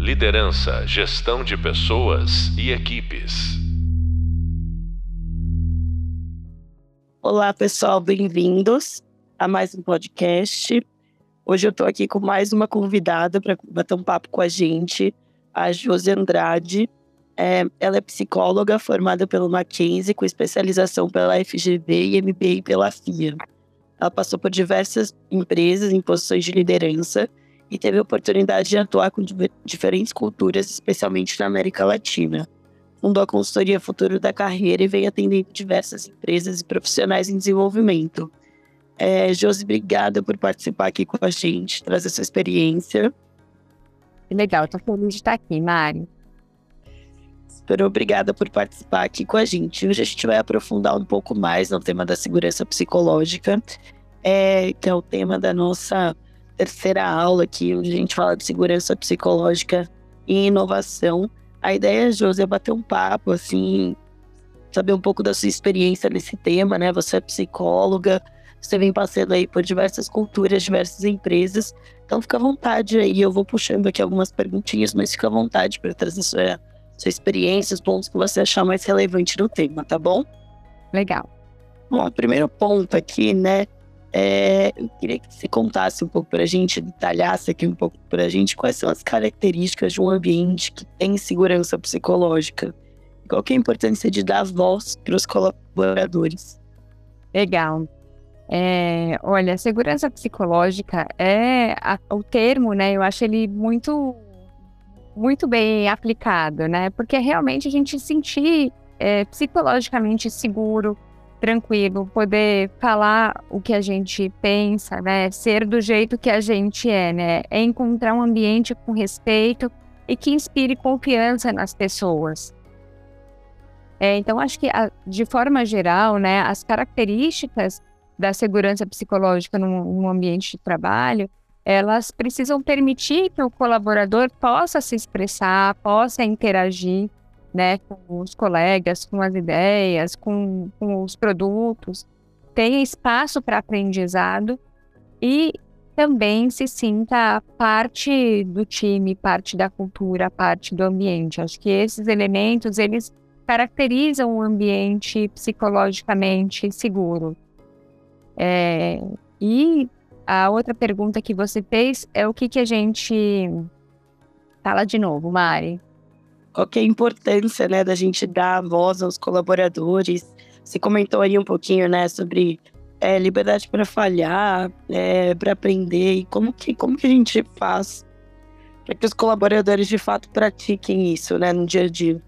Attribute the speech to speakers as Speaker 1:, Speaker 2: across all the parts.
Speaker 1: Liderança, gestão de pessoas e equipes.
Speaker 2: Olá, pessoal, bem-vindos a mais um podcast. Hoje eu estou aqui com mais uma convidada para bater um papo com a gente, a Josi Andrade. É, ela é psicóloga formada pelo Mackenzie, com especialização pela FGV e MBA pela FIA. Ela passou por diversas empresas em posições de liderança e teve a oportunidade de atuar com diferentes culturas, especialmente na América Latina. Fundou a consultoria Futuro da Carreira e vem atendendo diversas empresas e profissionais em desenvolvimento. É, Josi, obrigada por participar aqui com a gente, trazer sua experiência.
Speaker 3: Que legal, estou feliz de estar aqui, Mari.
Speaker 2: Super obrigada por participar aqui com a gente. Hoje a gente vai aprofundar um pouco mais no tema da segurança psicológica, é, que é o tema da nossa terceira aula aqui, onde a gente fala de segurança psicológica e inovação. A ideia, José, é bater um papo, assim, saber um pouco da sua experiência nesse tema, né? Você é psicóloga, você vem passando aí por diversas culturas, diversas empresas. Então fica à vontade aí, eu vou puxando aqui algumas perguntinhas, mas fica à vontade para trazer sua, sua experiência, os pontos que você achar mais relevante no tema, tá bom?
Speaker 3: Legal.
Speaker 2: Bom, o primeiro ponto aqui, né, é, eu queria que você contasse um pouco para a gente, detalhasse aqui um pouco para a gente quais são as características de um ambiente que tem segurança psicológica. Qual é a importância de dar voz para os colaboradores?
Speaker 3: Legal. É, olha, segurança psicológica é a, o termo, né? Eu acho ele muito, muito bem aplicado, né? Porque realmente a gente sentir é, psicologicamente seguro, tranquilo, poder falar o que a gente pensa, né? Ser do jeito que a gente é, né? É encontrar um ambiente com respeito e que inspire confiança nas pessoas. É, então, acho que, de forma geral, né, as características da segurança psicológica num, num ambiente de trabalho, elas precisam permitir que o colaborador possa se expressar, possa interagir, né, com os colegas, com as ideias, com, com os produtos, tenha espaço para aprendizado e também se sinta parte do time, parte da cultura, parte do ambiente. Acho que esses elementos eles caracterizam um ambiente psicologicamente seguro. É, e a outra pergunta que você fez é o que, que a gente fala de novo, Mari
Speaker 2: qual que é a importância, né, da gente dar voz aos colaboradores. Você comentou aí um pouquinho, né, sobre é, liberdade para falhar, é, para aprender e como que, como que a gente faz para que os colaboradores de fato pratiquem isso, né, no dia a dia.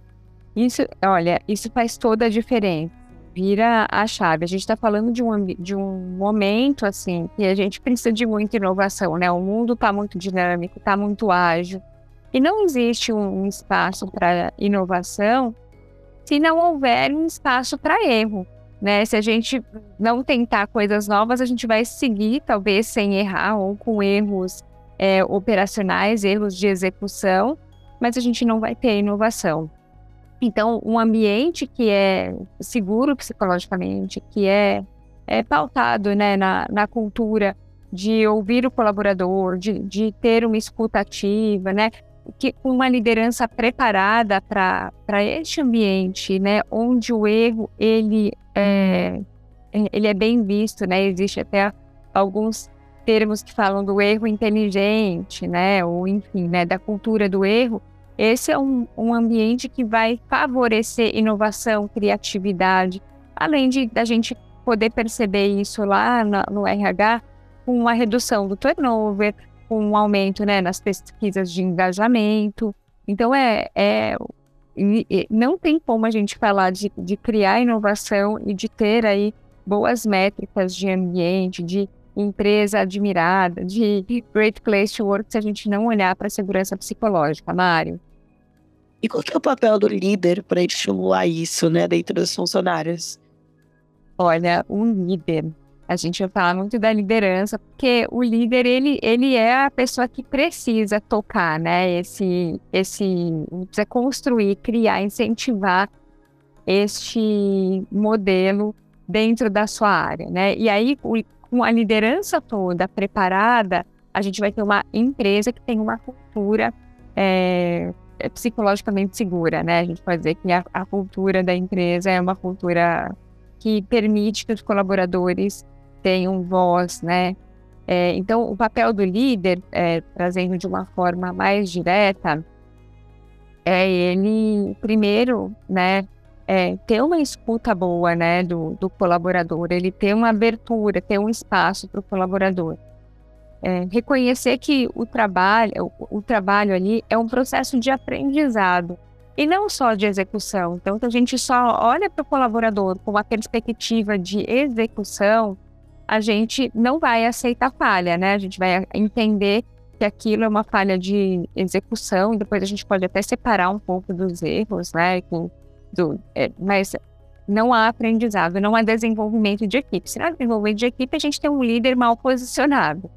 Speaker 3: Isso, olha, isso faz toda a diferença. Vira a chave. A gente está falando de um, de um momento assim que a gente precisa de muita inovação, né? O mundo está muito dinâmico, está muito ágil. E não existe um, espaço para inovação se não houver um espaço para erro. Né? Se a gente não tentar coisas novas, a gente vai seguir, talvez sem errar, ou com erros é, operacionais, erros de execução, mas a gente não vai ter inovação. Então, um ambiente que é seguro psicologicamente, que é, é pautado né, na, na cultura de ouvir o colaborador, de, de ter uma escuta ativa, né? Que uma liderança preparada para este ambiente, né, onde o erro ele é, ele é bem visto, né, existe até alguns termos que falam do erro inteligente, né, ou enfim, né, da cultura do erro. Esse é um, um ambiente que vai favorecer inovação, criatividade, além de da gente poder perceber isso lá no, no RH com uma redução do turnover, com um aumento né, nas pesquisas de engajamento. Então, é, é não tem como a gente falar de, de criar inovação e de ter aí boas métricas de ambiente, de empresa admirada, de great place to work, se a gente não olhar para a segurança psicológica, Mário.
Speaker 2: E qual é o papel do líder para estimular isso, né, dentro dos funcionários?
Speaker 3: Olha, um líder a gente vai falar muito da liderança, porque o líder, ele, ele é a pessoa que precisa tocar, né? Esse, esse, precisa construir, criar, incentivar este modelo dentro da sua área, né? E aí, com a liderança toda preparada, a gente vai ter uma empresa que tem uma cultura é, é psicologicamente segura, né? A gente pode dizer que a, a cultura da empresa é uma cultura que permite que os colaboradores tenham voz, né? É, então, o papel do líder, é, trazendo de uma forma mais direta, é ele, primeiro, né, é, ter uma escuta boa, né, do, do colaborador, ele ter uma abertura, ter um espaço para o colaborador. É, reconhecer que o trabalho, o, o, trabalho ali é um processo de aprendizado e não só de execução. Então, a gente só olha para o colaborador com uma perspectiva de execução, a gente não vai aceitar falha, né? A gente vai entender que aquilo é uma falha de execução, e depois a gente pode até separar um pouco dos erros, né? do, é, mas não há aprendizado, não há desenvolvimento de equipe. Se não há desenvolvimento de equipe, a gente tem um líder mal posicionado.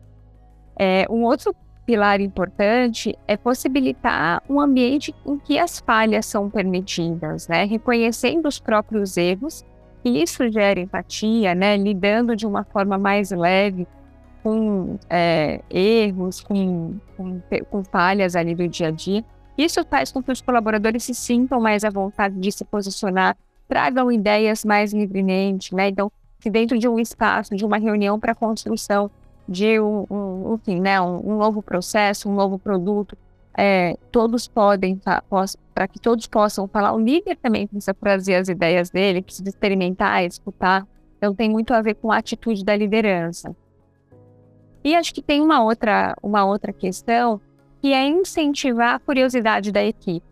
Speaker 3: É, um outro pilar importante é possibilitar um ambiente em que as falhas são permitidas, né? reconhecendo os próprios erros, isso gera empatia, né? lidando de uma forma mais leve com é, erros, com, com, com falhas ali do dia a dia. Isso faz com que os colaboradores se sintam mais à vontade de se posicionar, tragam ideias mais livremente, né? Então, se dentro de um espaço, de uma reunião para construção de um, um, enfim, né, um, um, novo processo, um novo produto, é, todos podem, para que todos possam falar, o líder também precisa trazer as ideias dele, precisa experimentar, escutar. Então, tem muito a ver com a atitude da liderança. E acho que tem uma outra, uma outra questão que é incentivar a curiosidade da equipe.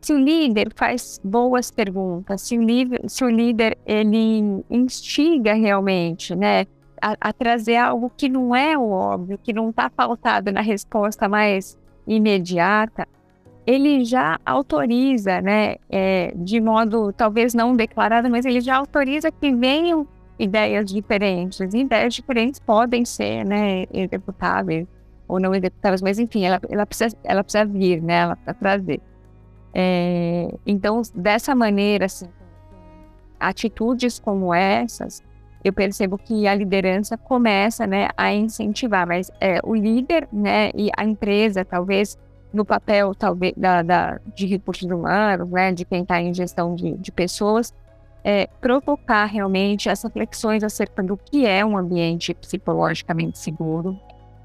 Speaker 3: Se o líder faz boas perguntas, se o líder, se o líder ele instiga realmente, né, a, a trazer algo que não é o óbvio, que não está pautado na resposta mais imediata, ele já autoriza, né, é, de modo talvez não declarado, mas ele já autoriza que venham ideias diferentes. Ideias diferentes podem ser, né, executáveis ou não executáveis, mas enfim, ela, ela, precisa, ela precisa vir, né? Ela precisa trazer. É, então, dessa maneira, assim, atitudes como essas, eu percebo que a liderança começa, né, a incentivar, mas é, o líder, né, e a empresa, talvez, no papel, talvez, da, da de recursos humanos, né, de quem está em gestão de, de pessoas, é, provocar realmente essas reflexões acerca do que é um ambiente psicologicamente seguro,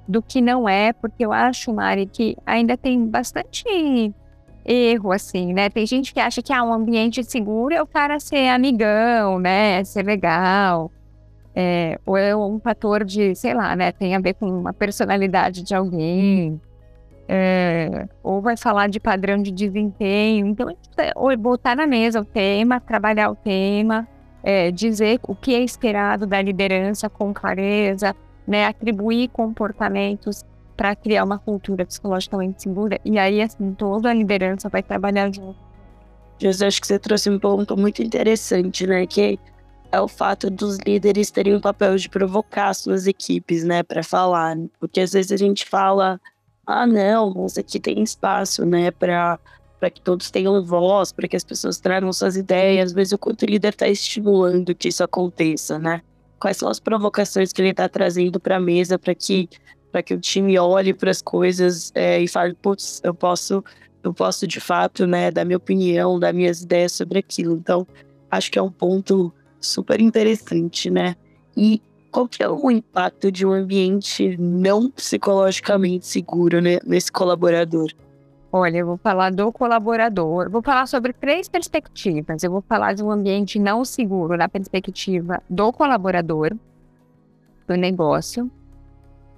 Speaker 3: do que não é, porque eu acho, Mari, que ainda tem bastante erro, assim, né? Tem gente que acha que ah, um ambiente seguro é o cara ser amigão, né? Ser legal. É, ou é um fator de, sei lá, né? Tem a ver com uma personalidade de alguém. É, ou vai falar de padrão de desempenho. Então, ou botar na mesa o tema, trabalhar o tema, é, dizer o que é esperado da liderança com clareza, né, atribuir comportamentos para criar uma cultura psicologicamente segura. E aí, assim, toda a liderança vai trabalhar junto.
Speaker 2: José, acho que você trouxe um ponto muito interessante, né? Que é o fato dos líderes terem o papel de provocar suas equipes, né, para falar. Porque às vezes a gente fala, ah, não, mas aqui tem espaço, né, para para que todos tenham voz, para que as pessoas tragam suas ideias. Às vezes o líder está estimulando que isso aconteça, né? quais são as provocações que ele está trazendo para a mesa para que para que o time olhe para as coisas é, e fale, putz, eu posso eu posso de fato, né, dar minha opinião, dar minhas ideias sobre aquilo. Então, acho que é um ponto super interessante, né? E qual que é o impacto de um ambiente não psicologicamente seguro né, nesse colaborador?
Speaker 3: Olha, eu vou falar do colaborador, vou falar sobre três perspectivas. Eu vou falar de um ambiente não seguro na perspectiva do colaborador, do negócio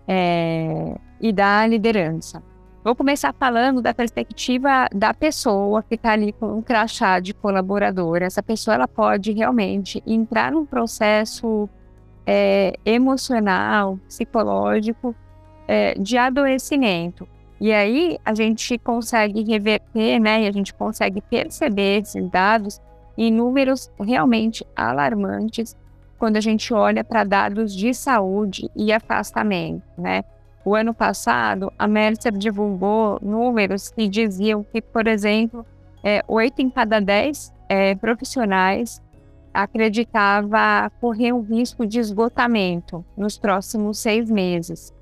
Speaker 3: é, e da liderança. Vou começar falando da perspectiva da pessoa que está ali com um crachá de colaborador. Essa pessoa ela pode realmente entrar num processo é, emocional, psicológico é, de adoecimento e aí a gente consegue reverter, né? E a gente consegue perceber esses dados em números realmente alarmantes quando a gente olha para dados de saúde e afastamento, né? O ano passado, a Mercer divulgou números que diziam que, por exemplo, é, 8 em cada 10 é, profissionais acreditava correr um risco de esgotamento nos próximos seis meses.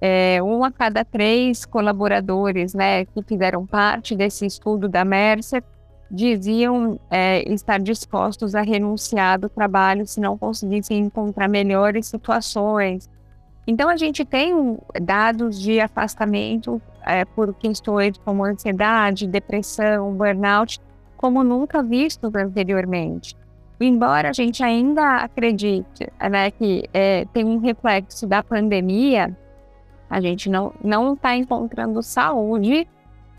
Speaker 3: é, um a cada três colaboradores né, que fizeram parte desse estudo da Mercer diziam é, estar dispostos a renunciar do trabalho se não conseguissem encontrar melhores situações. Então, a gente tem dados de afastamento é, por questões como ansiedade, depressão, burnout, como nunca vistos anteriormente. Embora a gente ainda acredite né, que é, tem um reflexo da pandemia, a gente não está encontrando saúde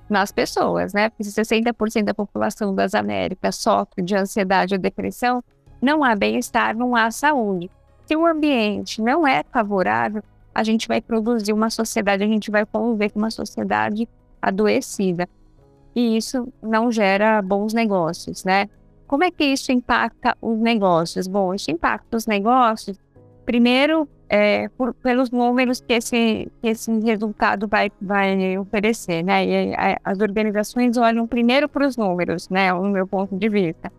Speaker 3: nas pessoas, né? Porque se 60% da população das Américas sofre de ansiedade ou depressão, não há bem-estar, não há saúde. Se o ambiente não é favorável, a gente vai produzir uma sociedade, a gente vai conviver com uma sociedade adoecida. E isso não gera bons negócios, né? Como é que isso impacta os negócios? Bom, isso impacta os negócios, primeiro, é, por, pelos números que esse, que esse resultado vai, vai oferecer, né? E a, as organizações olham primeiro para os números, né? No meu ponto de vista.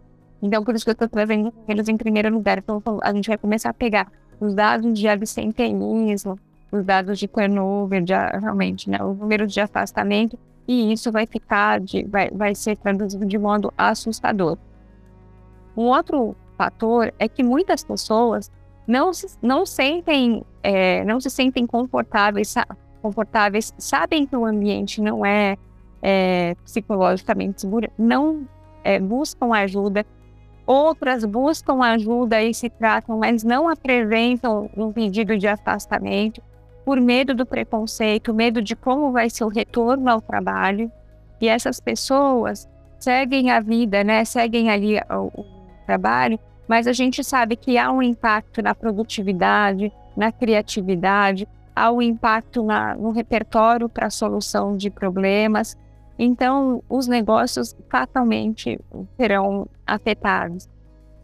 Speaker 3: Então, por isso que eu estou trazendo eles em primeiro lugar. Então, a gente vai começar a pegar os dados de absenteísmo, os dados de turnover, de, realmente, né? Os números de afastamento, e isso vai ficar, de, vai, vai ser traduzido de modo assustador. Um outro fator é que muitas pessoas não se, não sentem, é, não se sentem confortáveis, confortáveis, sabem que o ambiente não é, é psicologicamente seguro, não é, buscam ajuda. Outras buscam ajuda e se tratam, mas não apresentam um pedido de afastamento por medo do preconceito, medo de como vai ser o retorno ao trabalho. E essas pessoas seguem a vida, né? Seguem ali o, o trabalho mas a gente sabe que há um impacto na produtividade, na criatividade, há um impacto na, no repertório para a solução de problemas. Então, os negócios fatalmente serão afetados.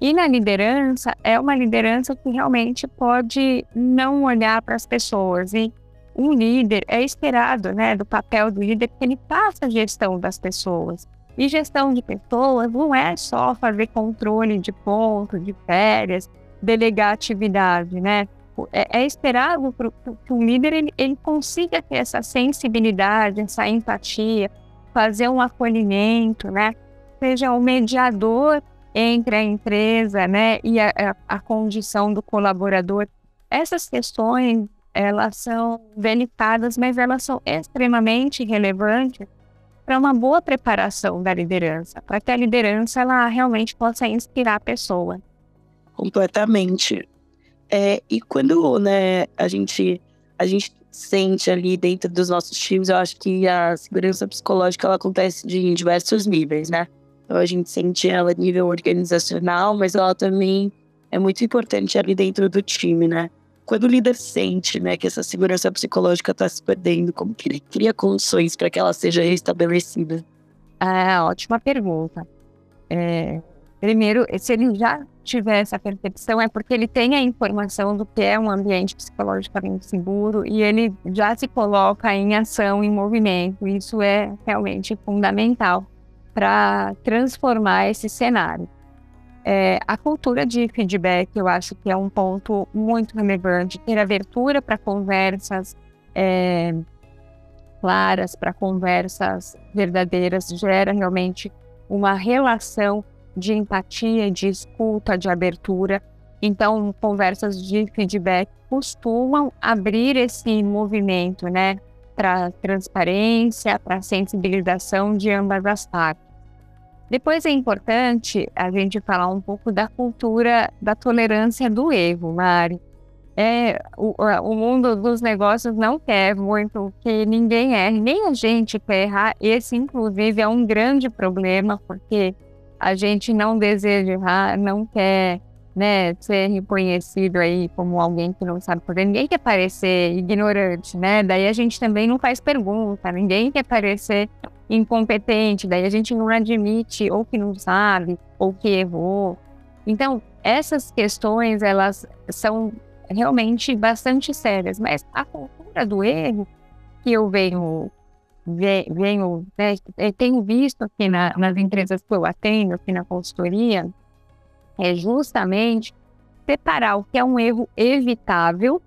Speaker 3: E na liderança, é uma liderança que realmente pode não olhar para as pessoas. E um líder é esperado, né, do papel do líder, que ele faça a gestão das pessoas. E gestão de pessoas não é só fazer controle de ponto, de férias, delegar atividade, né? É, é esperado que o líder ele, ele consiga ter essa sensibilidade, essa empatia, fazer um acolhimento, né? Seja o um mediador entre a empresa, né, e a, a, a condição do colaborador. Essas questões, elas são delicadas, mas elas são extremamente relevantes para uma boa preparação da liderança, para que a liderança ela realmente possa inspirar a pessoa.
Speaker 2: Completamente. É, e quando né, a gente a gente sente ali dentro dos nossos times, eu acho que a segurança psicológica ela acontece de, diversos níveis, né? Então a gente sente ela nível organizacional, mas ela também é muito importante ali dentro do time, né? quando o líder sente né, que essa segurança psicológica está se perdendo, como que ele cria condições para que ela seja restabelecida?
Speaker 3: Ah, ótima pergunta. É, primeiro, se ele já tiver essa percepção, é porque ele tem a informação do que é um ambiente psicologicamente seguro e ele já se coloca em ação, em movimento. Isso é realmente fundamental para transformar esse cenário. É, a cultura de feedback, eu acho que é um ponto muito relevante. Ter abertura para conversas é, claras, para conversas verdadeiras, gera realmente uma relação de empatia, de escuta, de abertura. Então, conversas de feedback costumam abrir esse movimento, né, para transparência, para sensibilização de ambas as partes. Depois é importante a gente falar um pouco da cultura da tolerância do erro, Mari. É, o, o mundo dos negócios não quer muito que ninguém erre, nem a gente quer errar. Esse, inclusive, é um grande problema, porque a gente não deseja errar, não quer né, ser reconhecido aí como alguém que não sabe fazer. Ninguém quer parecer ignorante, né? Daí a gente também não faz pergunta, ninguém quer parecer incompetente, daí a gente não admite ou que não sabe ou que errou. Então, essas questões, elas são realmente bastante sérias, mas a cultura do erro que eu venho venho, né, tenho visto aqui na, nas empresas que eu atendo, aqui na consultoria, é justamente separar o que é um erro evitável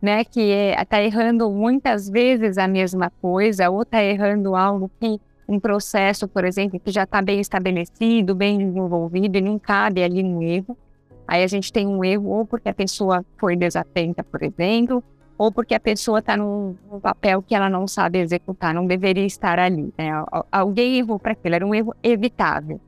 Speaker 3: né, que está é, errando muitas vezes a mesma coisa, ou está errando algo que um processo, por exemplo, que já está bem estabelecido, bem desenvolvido e não cabe ali um erro. Aí a gente tem um erro ou porque a pessoa foi desatenta, por exemplo, ou porque a pessoa está num, num, papel que ela não sabe executar, não deveria estar ali. Né? Alguém errou para aquilo, era um erro evitável.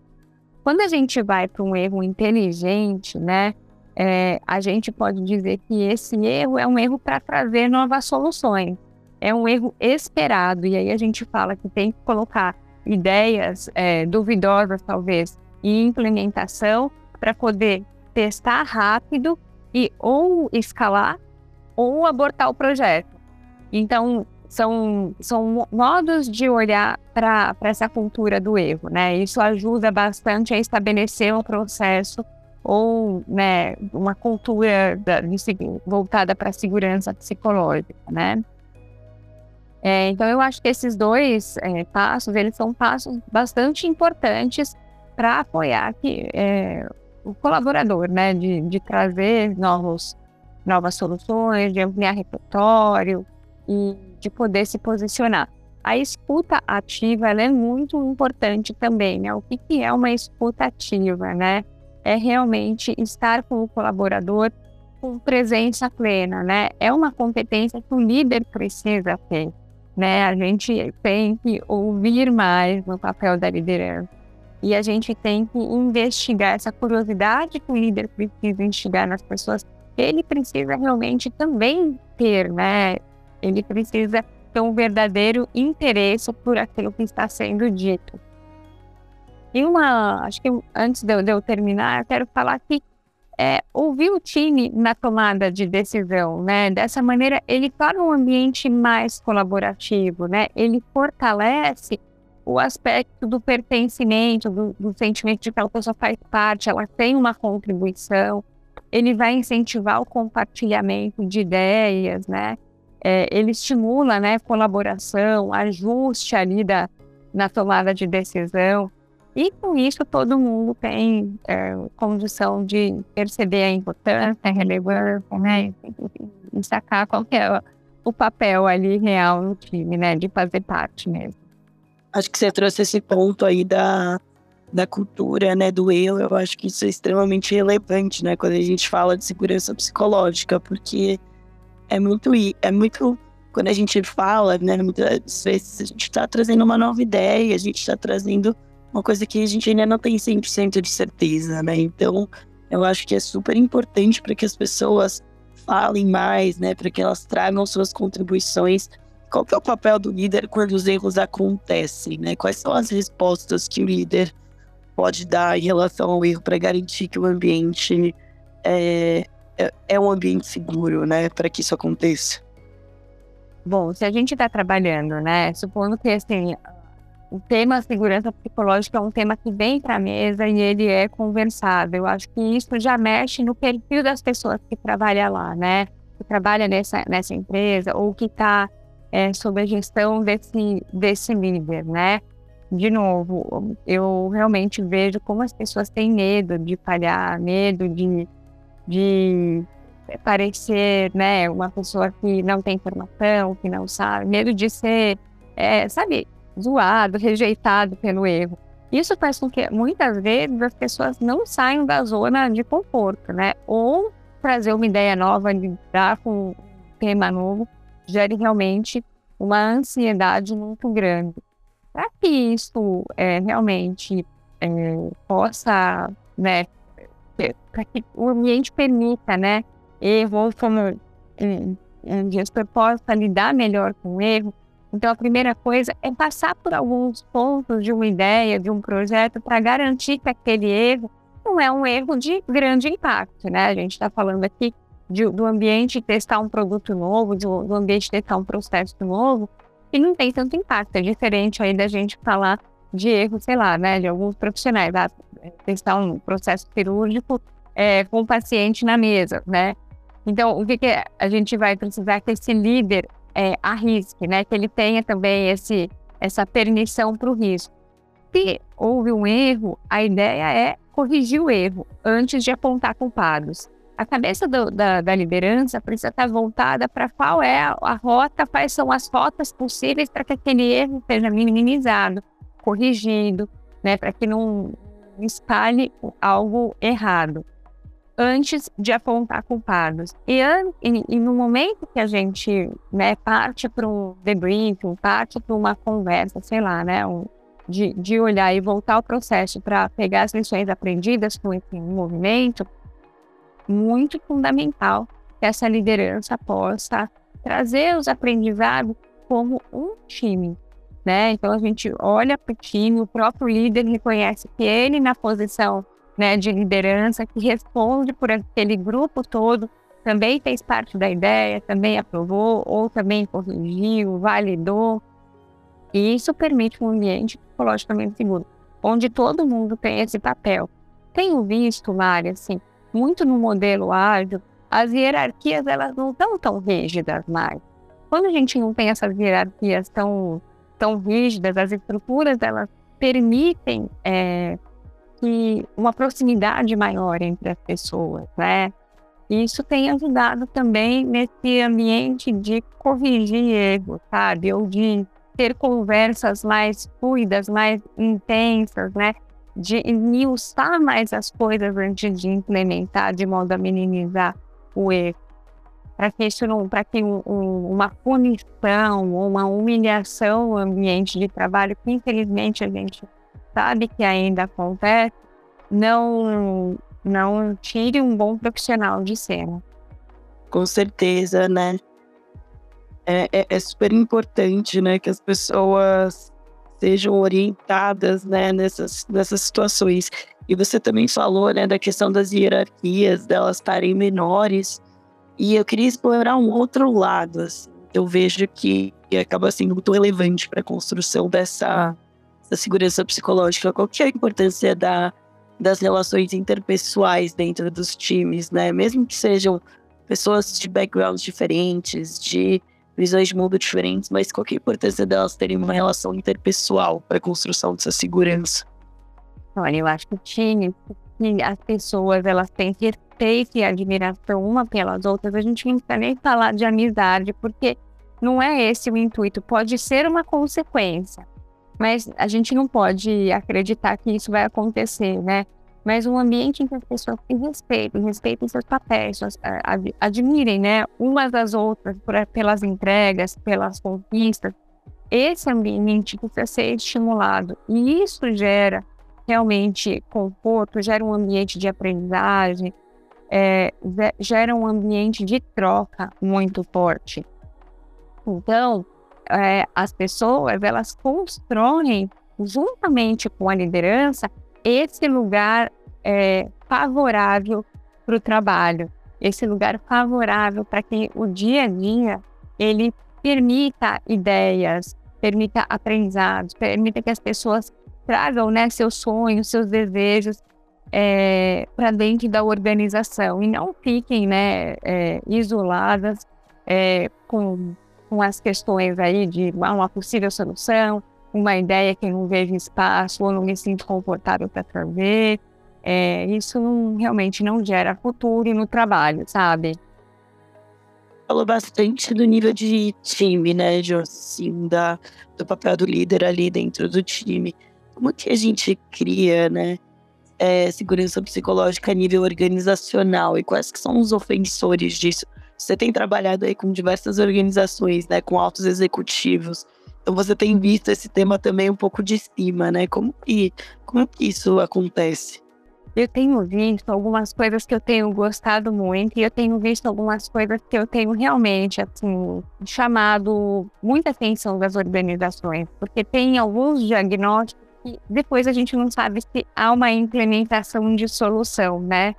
Speaker 3: Quando a gente vai para um erro inteligente, né, é, a gente pode dizer que esse erro é um erro para trazer novas soluções. É um erro esperado. E aí a gente fala que tem que colocar ideias é, duvidosas, talvez, em implementação para poder testar rápido e ou escalar ou abortar o projeto. Então, são, são modos de olhar para essa cultura do erro, né? Isso ajuda bastante a estabelecer um processo ou né, uma cultura da, de, voltada para a segurança psicológica, né? É, então eu acho que esses dois é, passos eles são passos bastante importantes para apoiar que, é, o colaborador, né, de, de trazer novos, novas soluções, de ampliar repertório e de poder se posicionar. A escuta ativa é muito importante também, né? O que, que é uma escuta ativa, né? é realmente estar com o colaborador com presença plena, né? É uma competência que o líder precisa ter, né? A gente tem que ouvir mais no papel da liderança. E a gente tem que investigar essa curiosidade que o líder precisa instigar nas pessoas. Ele precisa realmente também ter, né? Ele precisa ter um verdadeiro interesse por aquilo que está sendo dito. E uma, acho que antes de eu, de eu terminar, eu quero falar que é, ouvir o time na tomada de decisão, né? Dessa maneira, ele torna um ambiente mais colaborativo, né? Ele fortalece o aspecto do pertencimento, do, do sentimento de que a pessoa faz parte, ela tem uma contribuição. Ele vai incentivar o compartilhamento de ideias, né? É, ele estimula, né, colaboração, ajuste ali da, na tomada de decisão. E com isso todo mundo tem é, condição de perceber a importância, a relevância, né? E sacar qual é o papel ali real no time, né? De fazer parte mesmo.
Speaker 2: Acho que você trouxe esse ponto aí da, da cultura, né? Do eu. Eu acho que isso é extremamente relevante, né? Quando a gente fala de segurança psicológica, porque é muito é muito quando a gente fala, né? Muitas vezes a gente está trazendo uma nova ideia, a gente está trazendo uma coisa que a gente ainda não tem 100% de certeza, né? Então, eu acho que é super importante para que as pessoas falem mais, né? Para que elas tragam suas contribuições. Qual que é o papel do líder quando os erros acontecem, né? Quais são as respostas que o líder pode dar em relação ao erro para garantir que o ambiente é, é, é um ambiente seguro, né? Para que isso aconteça?
Speaker 3: Bom, se a gente está trabalhando, né? Supondo que assim, o tema segurança psicológica é um tema que vem para a mesa e ele é conversado. Eu acho que isso já mexe no perfil das pessoas que trabalham lá, né? Que trabalha nessa, nessa empresa ou que está é, sob a gestão desse, desse líder, né? De novo, eu realmente vejo como as pessoas têm medo de falhar, medo de, de parecer, né, uma pessoa que não tem informação, que não sabe, medo de ser, é, sabe, zoado, rejeitado pelo erro. Isso faz com que muitas vezes as pessoas não saiam da zona de conforto, né? Ou trazer uma ideia nova, lidar com um tema novo, gere realmente uma ansiedade muito grande. Para que isso é, realmente é, possa, né, para que o ambiente permita, né, erro, como um gestor possa lidar melhor com o erro, então, a primeira coisa é passar por alguns pontos de uma ideia, de um projeto, para garantir que aquele erro não é um erro de grande impacto, né? A gente está falando aqui de, do ambiente testar um produto novo, do, do ambiente testar um processo novo, e não tem tanto impacto. É diferente aí da gente falar de erro, sei lá, né? De alguns profissionais, ah, testar um processo cirúrgico é, com o paciente na mesa, né? Então, o que, que a gente vai precisar que esse líder é, arrisque, né? Que ele tenha também esse, essa permissão para o risco. Se houve um erro, a ideia é corrigir o erro antes de apontar culpados. A cabeça do, da, da, liderança precisa estar voltada para qual é a, rota, quais são as rotas possíveis para que aquele erro seja minimizado, corrigido, né, para que não espalhe algo errado antes de apontar culpados. E, e, e no momento que a gente né, parte para um debriefing, parte para uma conversa, sei lá, né, um, de, de olhar e voltar ao processo para pegar as lições aprendidas com esse movimento, muito fundamental que essa liderança possa trazer os aprendizados como um time, né? Então a gente olha para o time, o próprio líder reconhece que ele na posição né, de liderança, que responde por aquele grupo todo, também fez parte da ideia, também aprovou ou também corrigiu, validou. E isso permite um ambiente psicologicamente seguro, onde todo mundo tem esse papel. Tenho visto, Mari, assim, muito no modelo ágil, as hierarquias elas não estão tão rígidas mais. Quando a gente não tem essas hierarquias tão, tão rígidas, as estruturas elas permitem é, que uma proximidade maior entre as pessoas, né? E isso tem ajudado também nesse ambiente de corrigir erros, sabe? Ou de ter conversas mais fluidas, mais intensas, né? De esmiuçar mais as coisas antes de implementar, de modo a minimizar o erro. Para que isso não, para que um, uma punição ou uma humilhação no ambiente de trabalho, que infelizmente a gente sabe que ainda acontece, não, não tire um bom profissional de cena.
Speaker 2: Com certeza, né? É, é, é, super importante, né, que as pessoas sejam orientadas, né, nessas, nessas situações. E você também falou, né, da questão das hierarquias, delas estarem menores. E eu queria explorar um outro lado, assim. Eu vejo que acaba sendo muito relevante para a construção dessa da segurança psicológica, qual que é a importância da, das relações interpessoais dentro dos times, né? Mesmo que sejam pessoas de backgrounds diferentes, de visões de mundo diferentes, mas qual é a importância delas terem uma relação interpessoal para a construção dessa segurança?
Speaker 3: Olha, eu acho que que as pessoas elas têm respeito e admiração uma pelas outras, a gente não precisa nem falar de amizade, porque não é esse o intuito, pode ser uma consequência. Mas a gente não pode acreditar que isso vai acontecer, né? Mas um ambiente em que as pessoas têm respeito, respeitem seus papéis, admirem, né, umas das outras por, pelas entregas, pelas conquistas, esse ambiente precisa ser estimulado. E isso gera realmente conforto, gera um ambiente de aprendizagem, é, gera um ambiente de troca muito forte. Então, é, as pessoas elas constroem juntamente com a liderança esse lugar é, favorável para o trabalho, esse lugar favorável para que o dia a dia ele permita ideias, permita aprendizados, permita que as pessoas tragam né, seus sonhos, seus desejos é, para dentro da organização. E não fiquem né, é, isoladas é, com com as questões aí de uma possível solução, uma ideia que eu não vejo espaço ou não me sinto confortável para absorver. É, isso não, realmente não gera futuro no trabalho, sabe?
Speaker 2: Falou bastante do nível de time, né, Jô? Assim, da, do papel do líder ali dentro do time. Como que a gente cria, né, é, segurança psicológica a nível organizacional e quais que são os ofensores disso? Você tem trabalhado aí com diversas organizações, né, com altos executivos. Então você tem visto esse tema também um pouco de cima, né? Como que, como que isso acontece?
Speaker 3: Eu tenho visto algumas coisas que eu tenho gostado muito e eu tenho visto algumas coisas que eu tenho realmente assim chamado muita atenção das organizações, porque tem alguns diagnósticos que depois a gente não sabe se há uma implementação de solução, né?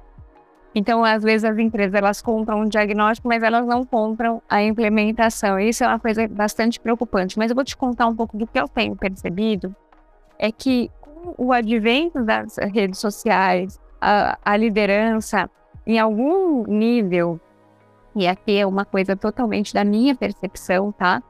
Speaker 3: Então, às vezes, as empresas elas compram um diagnóstico, mas elas não compram a implementação. Isso é uma coisa bastante preocupante. Mas eu vou te contar um pouco do que eu tenho percebido. É que com o advento das redes sociais, a, a liderança, em algum nível, e aqui é uma coisa totalmente da minha percepção, tá?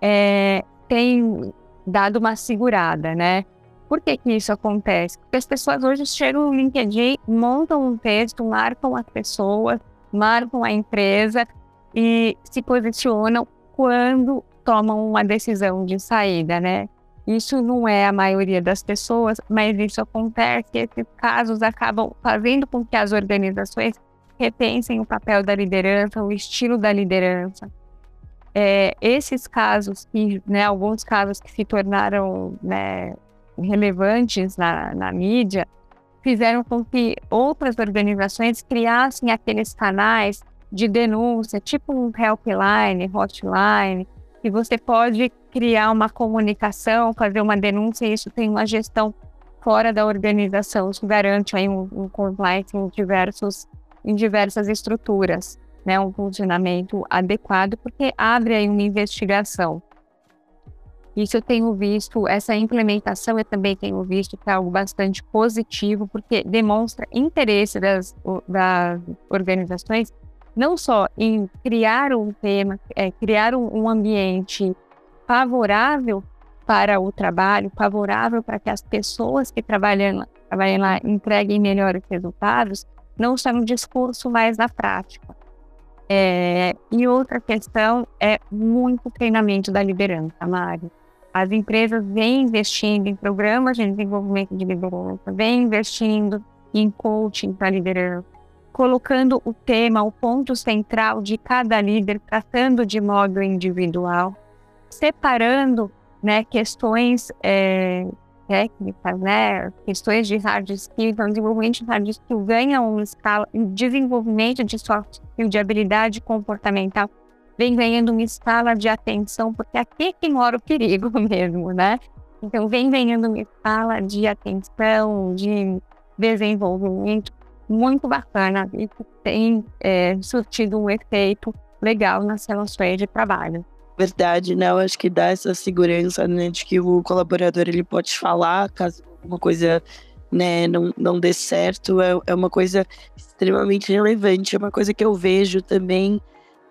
Speaker 3: É, tem dado uma segurada, né? Por que, que isso acontece? Porque as pessoas hoje chegam no LinkedIn, montam um texto, marcam as pessoas, marcam a empresa e se posicionam quando tomam uma decisão de saída, né? Isso não é a maioria das pessoas, mas isso acontece. Esses casos acabam fazendo com que as organizações repensem o papel da liderança, o estilo da liderança. É, esses casos, que, né, alguns casos que se tornaram né, relevantes na, na mídia, fizeram com que outras organizações criassem aqueles canais de denúncia, tipo um helpline, hotline, que você pode criar uma comunicação, fazer uma denúncia, e isso tem uma gestão fora da organização, isso garante aí um, um compliance em, diversos, em diversas estruturas, né, um funcionamento adequado, porque abre aí uma investigação. Isso eu tenho visto, essa implementação eu também tenho visto que é algo bastante positivo, porque demonstra interesse das, das organizações, não só em criar um tema, é, criar um, ambiente favorável para o trabalho, favorável para que as pessoas que trabalham, trabalham lá entreguem melhores resultados, não só no discurso, mas na prática. É, e outra questão é muito treinamento da liderança, Mário. As empresas vêm investindo em programas de desenvolvimento de liderança, vêm investindo em coaching para liderança, colocando o tema, o ponto central de cada líder, tratando de modo individual, separando né, questões é, técnicas, né, questões de hard skill, então desenvolvimento de hard skill ganha uma escala, desenvolvimento de soft skill, de habilidade comportamental, vem ganhando uma escala de atenção, porque aqui é que mora o perigo mesmo, né? Então, vem ganhando uma escala de atenção, de desenvolvimento muito bacana e que tem é, surtido um efeito legal nas relações de trabalho.
Speaker 2: Verdade, né? Eu acho que dá essa segurança, né, de que o colaborador ele pode falar caso alguma coisa né, não, não dê certo, é, é uma coisa extremamente relevante, é uma coisa que eu vejo também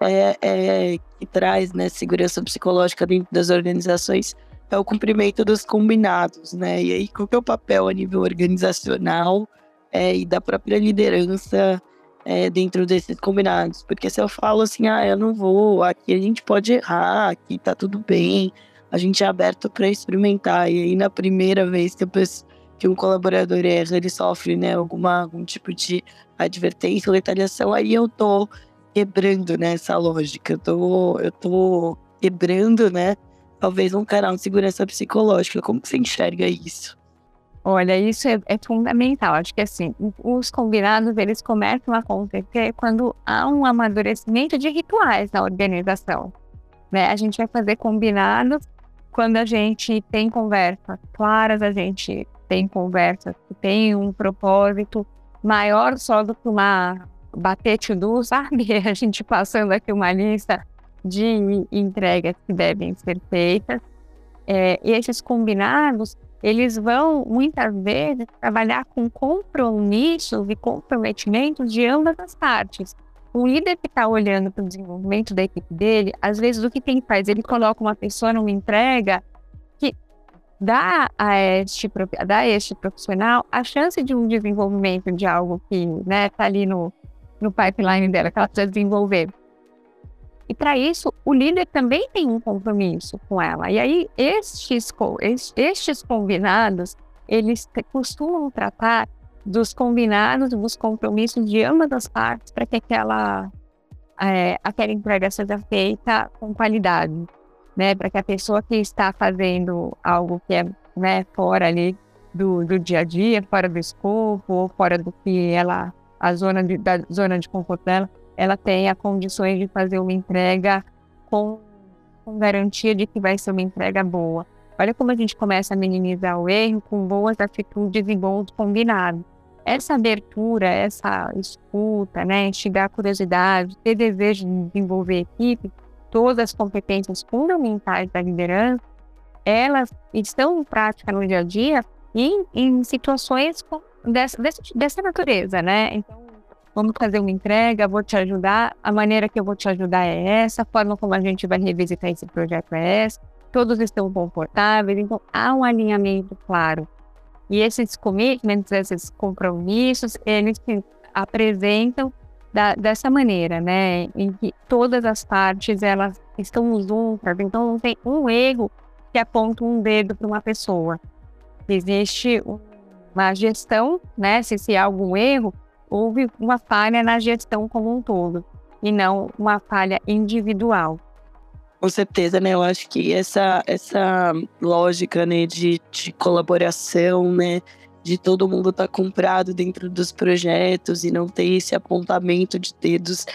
Speaker 2: é, é, que traz né, segurança psicológica dentro das organizações é o cumprimento dos combinados, né? E aí, qual que é o papel a nível organizacional é, e da própria liderança é, dentro desses combinados? Porque se eu falo assim, ah, eu não vou, aqui a gente pode errar, aqui tá tudo bem, a gente é aberto para experimentar. E aí, na primeira vez que, penso, que um colaborador erra, ele sofre né, alguma, algum tipo de advertência ou retaliação, aí eu tô quebrando né, essa lógica. Eu tô, eu tô quebrando, né? Talvez um canal de segurança psicológica. Como você enxerga isso?
Speaker 3: Olha, isso é, é, fundamental. Acho que assim, os combinados eles começam a acontecer quando há um amadurecimento de rituais na organização. Né? A gente vai fazer combinados quando a gente tem conversas claras, a gente tem conversas que tem um propósito maior só do que uma bater to-do, sabe? A gente passando aqui uma lista de entregas que devem ser feitas. É, e esses combinados, eles vão muitas vezes trabalhar com compromissos e comprometimentos de ambas as partes. O líder que está olhando para o desenvolvimento da equipe dele, às vezes o que que fazer, ele coloca uma pessoa numa entrega que dá a este, dá a este profissional a chance de um desenvolvimento de algo que está né, tá ali no, no pipeline dela, que ela precisa desenvolver. E para isso, o líder também tem um compromisso com ela. E aí, estes, estes combinados, eles costumam tratar dos combinados, dos compromissos de ambas as partes para que aquela, é, aquela entrega seja feita com qualidade, né? Para que a pessoa que está fazendo algo que é né, fora ali do, do dia a dia, fora do escopo, ou fora do que ela a zona de, da zona de conforto dela, ela tenha condições de fazer uma entrega com, com garantia de que vai ser uma entrega boa. Olha como a gente começa a minimizar o erro com boas atitudes e bons combinados. Essa abertura, essa escuta, né, instigar a curiosidade, ter desejo de desenvolver equipe, todas as competências fundamentais da liderança, elas estão em prática no dia a dia em, em situações dessa, dessa, dessa natureza, né? Então, vamos fazer uma entrega, vou te ajudar, a maneira que eu vou te ajudar é essa, a forma como a gente vai revisitar esse projeto é essa, todos estão confortáveis, então há um alinhamento claro E esses commitments, esses compromissos, eles se apresentam da, dessa maneira, né? Em que todas as partes elas estão juntas, então não tem um erro que aponta um dedo para uma pessoa. Existe uma gestão, né? Se, se há algum erro, houve uma falha na gestão como um todo, e não uma falha individual.
Speaker 2: Com certeza, né? Eu acho que essa, essa lógica né, de, de colaboração, né? De todo mundo estar tá comprado dentro dos projetos e não ter esse apontamento de dedos,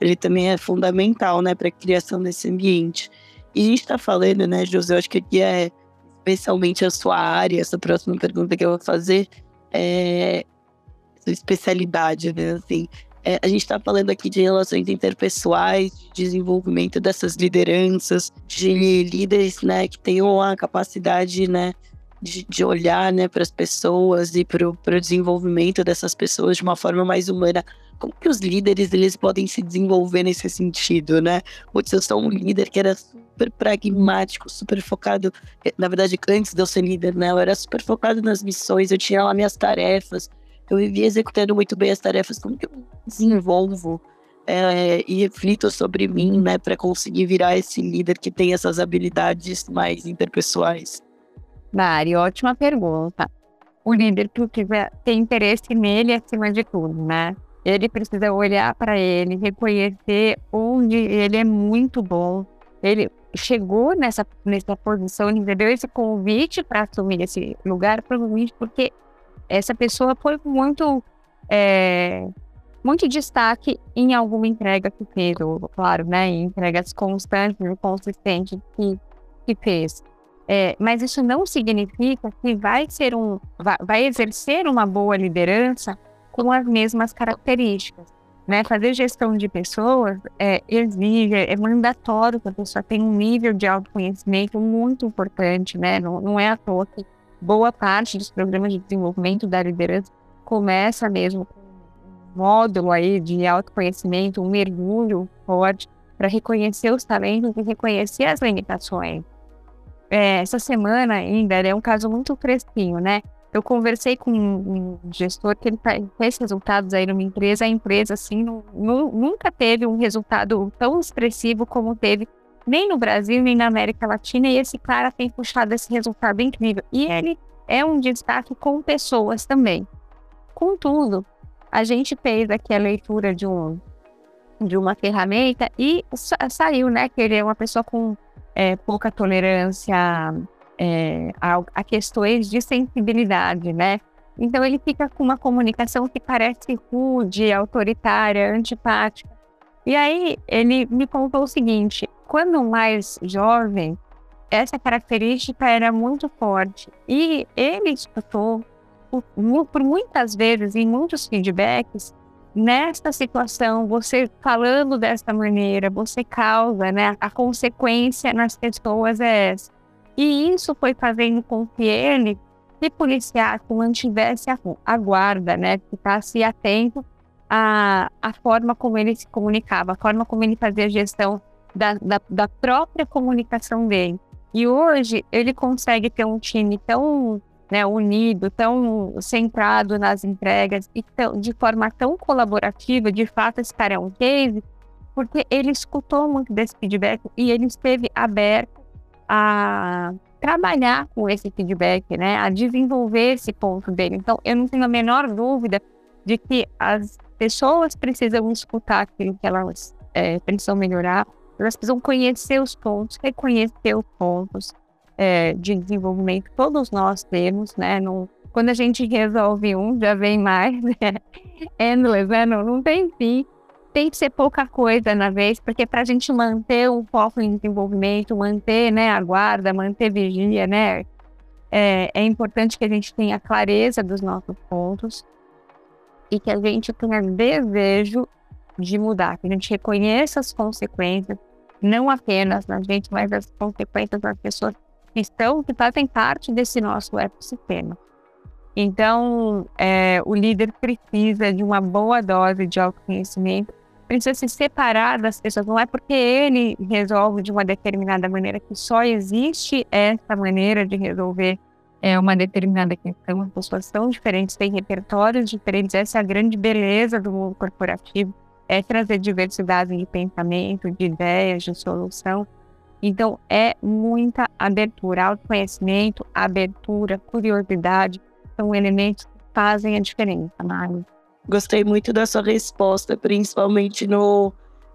Speaker 2: ele também é fundamental, né, para a criação desse ambiente. E a gente está falando, né, José, eu acho que aqui é especialmente a sua área, essa próxima pergunta que eu vou fazer, é sua especialidade, né, assim, é, a gente está falando aqui de relações interpessoais, de desenvolvimento dessas lideranças, de líderes né, que tenham a capacidade né, de, de olhar né, para as pessoas e para o desenvolvimento dessas pessoas de uma forma mais humana. Como que os líderes eles podem se desenvolver nesse sentido, né? Putz, eu sou um líder que era super pragmático, super focado. Na verdade, antes de eu ser líder, né? Eu era super focado nas missões, eu tinha lá minhas tarefas, eu vivia executando muito bem as tarefas, como que eu desenvolvo é, e reflito sobre mim, né, para conseguir virar esse líder que tem essas habilidades mais interpessoais?
Speaker 3: Mari, ótima pergunta. O líder que tiver, tem interesse nele acima de tudo, né? Ele precisa olhar para ele, reconhecer onde ele é muito bom. Ele chegou nessa, nessa posição, entendeu? Esse convite para assumir esse lugar, provavelmente porque essa pessoa foi muito é, muito destaque em alguma entrega que fez, ou, claro, né, em entregas constantes e consistentes que, que fez. É, mas isso não significa que vai ser um, vai, vai, exercer uma boa liderança com as mesmas características. Né? Fazer gestão de pessoas é, exige, é mandatório que a pessoa tenha um nível de autoconhecimento muito importante, né? Não, não é à toa que boa parte dos programas de desenvolvimento da liderança começa mesmo com um módulo aí de autoconhecimento, um mergulho forte para reconhecer os talentos e reconhecer as limitações. É, essa semana ainda é um caso muito fresquinho, né? Eu conversei com um gestor que ele fez resultados aí numa empresa, a empresa assim não, nunca teve um resultado tão expressivo como teve nem no Brasil, nem na América Latina, e esse cara tem puxado esse resultado incrível. E ele é um destaque com pessoas também. Contudo, a gente fez aqui a leitura de, um, de uma ferramenta e saiu, né, que ele é uma pessoa com é, pouca tolerância é, a, a questões de sensibilidade, né? Então ele fica com uma comunicação que parece rude, autoritária, antipática. E aí ele me contou o seguinte: quando mais jovem, essa característica era muito forte. E ele escutou por, por muitas vezes, em muitos feedbacks, nesta situação, você falando desta maneira, você causa, né? A consequência nas pessoas é essa. E isso foi fazendo com que ele se policiasse, mantivesse a, a guarda, né? Ficasse atento à, à forma como ele se comunicava, a forma como ele fazia gestão da, da, da própria comunicação dele. E hoje ele consegue ter um time tão né, unido, tão centrado nas entregas e tão, de forma tão colaborativa, de fato esse cara é um case, porque ele escutou muito desse feedback e ele esteve aberto a trabalhar com esse feedback, né, a desenvolver esse ponto dele. Então, eu não tenho a menor dúvida de que as pessoas precisam escutar aquilo que elas é, precisam melhorar, elas precisam conhecer os pontos, reconhecer os pontos é, de desenvolvimento. Todos nós temos, né? Quando a gente resolve um, já vem mais, né? Endless, né? Não, não tem fim. Tem que ser pouca coisa na vez, porque para a gente manter o foco em desenvolvimento, manter né, a guarda, manter vigília, né? É, é importante que a gente tenha clareza dos nossos pontos e que a gente tenha desejo de mudar, que a gente reconheça as consequências, não apenas na gente, mas as consequências das pessoas que estão, que fazem parte desse nosso ecossistema. Então, é, o líder precisa de uma boa dose de autoconhecimento, precisa se separar das pessoas. Não é porque ele resolve de uma determinada maneira que só existe essa maneira de resolver é uma determinada questão, as pessoas são diferentes, têm repertórios diferentes, essa é a grande beleza do mundo corporativo, é trazer diversidade de pensamento, de ideias, de solução. Então, é muita abertura, autoconhecimento, abertura, curiosidade, são elementos que fazem a diferença, Mário.
Speaker 2: Gostei muito da sua resposta, principalmente no,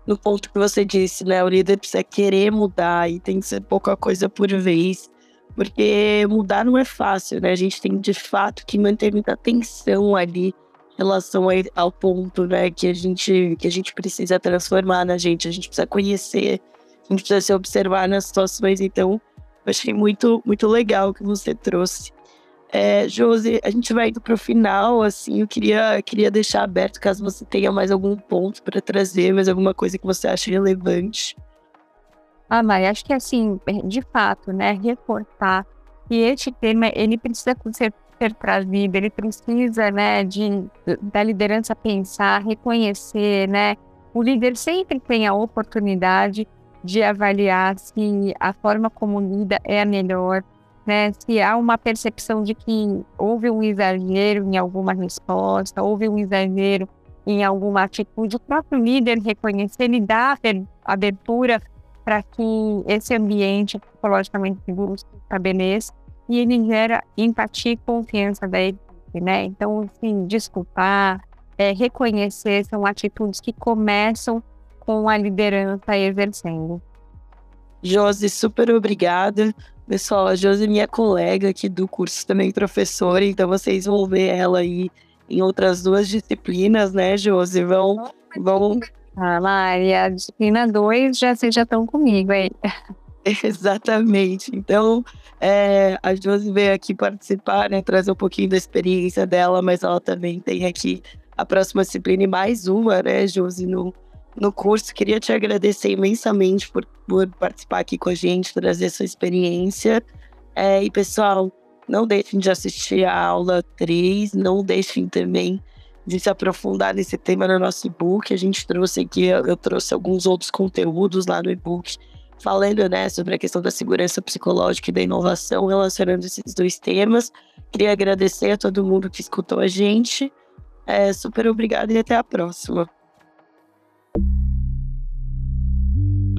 Speaker 2: no ponto que você disse, né? O líder precisa querer mudar e tem que ser pouca coisa por vez, porque mudar não é fácil, né? A gente tem de fato que manter muita atenção ali em relação ao ponto, né, que a gente que a gente precisa transformar na gente, a gente precisa conhecer, a gente precisa se observar nas situações. Então, achei muito muito legal que você trouxe é, Josi, a gente vai indo para o final, assim, eu queria, queria deixar aberto caso você tenha mais algum ponto para trazer, mais alguma coisa que você ache relevante.
Speaker 3: Ah, Mari, acho que assim, de fato, né, reportar que este tema, ele precisa ser, ser trazido, ele precisa, né, de, da liderança pensar, reconhecer, né, o líder sempre tem a oportunidade de avaliar se a forma como lida é a melhor, né? Se há uma percepção de que houve um exagero em alguma resposta, houve um exagero em alguma atitude, o próprio líder reconhecer, ele dá abertura para que esse ambiente psicologicamente seguro se estabeleça e ele gera empatia e confiança da equipe, né? Então, assim, desculpar, é, reconhecer são atitudes que começam com a liderança exercendo.
Speaker 2: Josi, super obrigada. Pessoal, a Josi minha colega aqui do curso, também professora, então vocês vão ver ela aí em outras duas disciplinas, né, Josi? Vão. vão...
Speaker 3: Ah, Maria, a disciplina 2 já vocês já estão comigo aí.
Speaker 2: Exatamente. Então, é, a Josi veio aqui participar, né, trazer um pouquinho da experiência dela, mas ela também tem aqui a próxima disciplina e mais uma, né, Josi, no, no curso. Queria te agradecer imensamente por, por participar aqui com a gente, trazer sua experiência. É, e, pessoal, não deixem de assistir a aula 3, não deixem também de se aprofundar nesse tema no nosso e-book. A gente trouxe aqui, eu trouxe alguns outros conteúdos lá no e-book, falando né, sobre a questão da segurança psicológica e da inovação, relacionando esses dois temas. Queria agradecer a todo mundo que escutou a gente. É, super obrigada e até a próxima.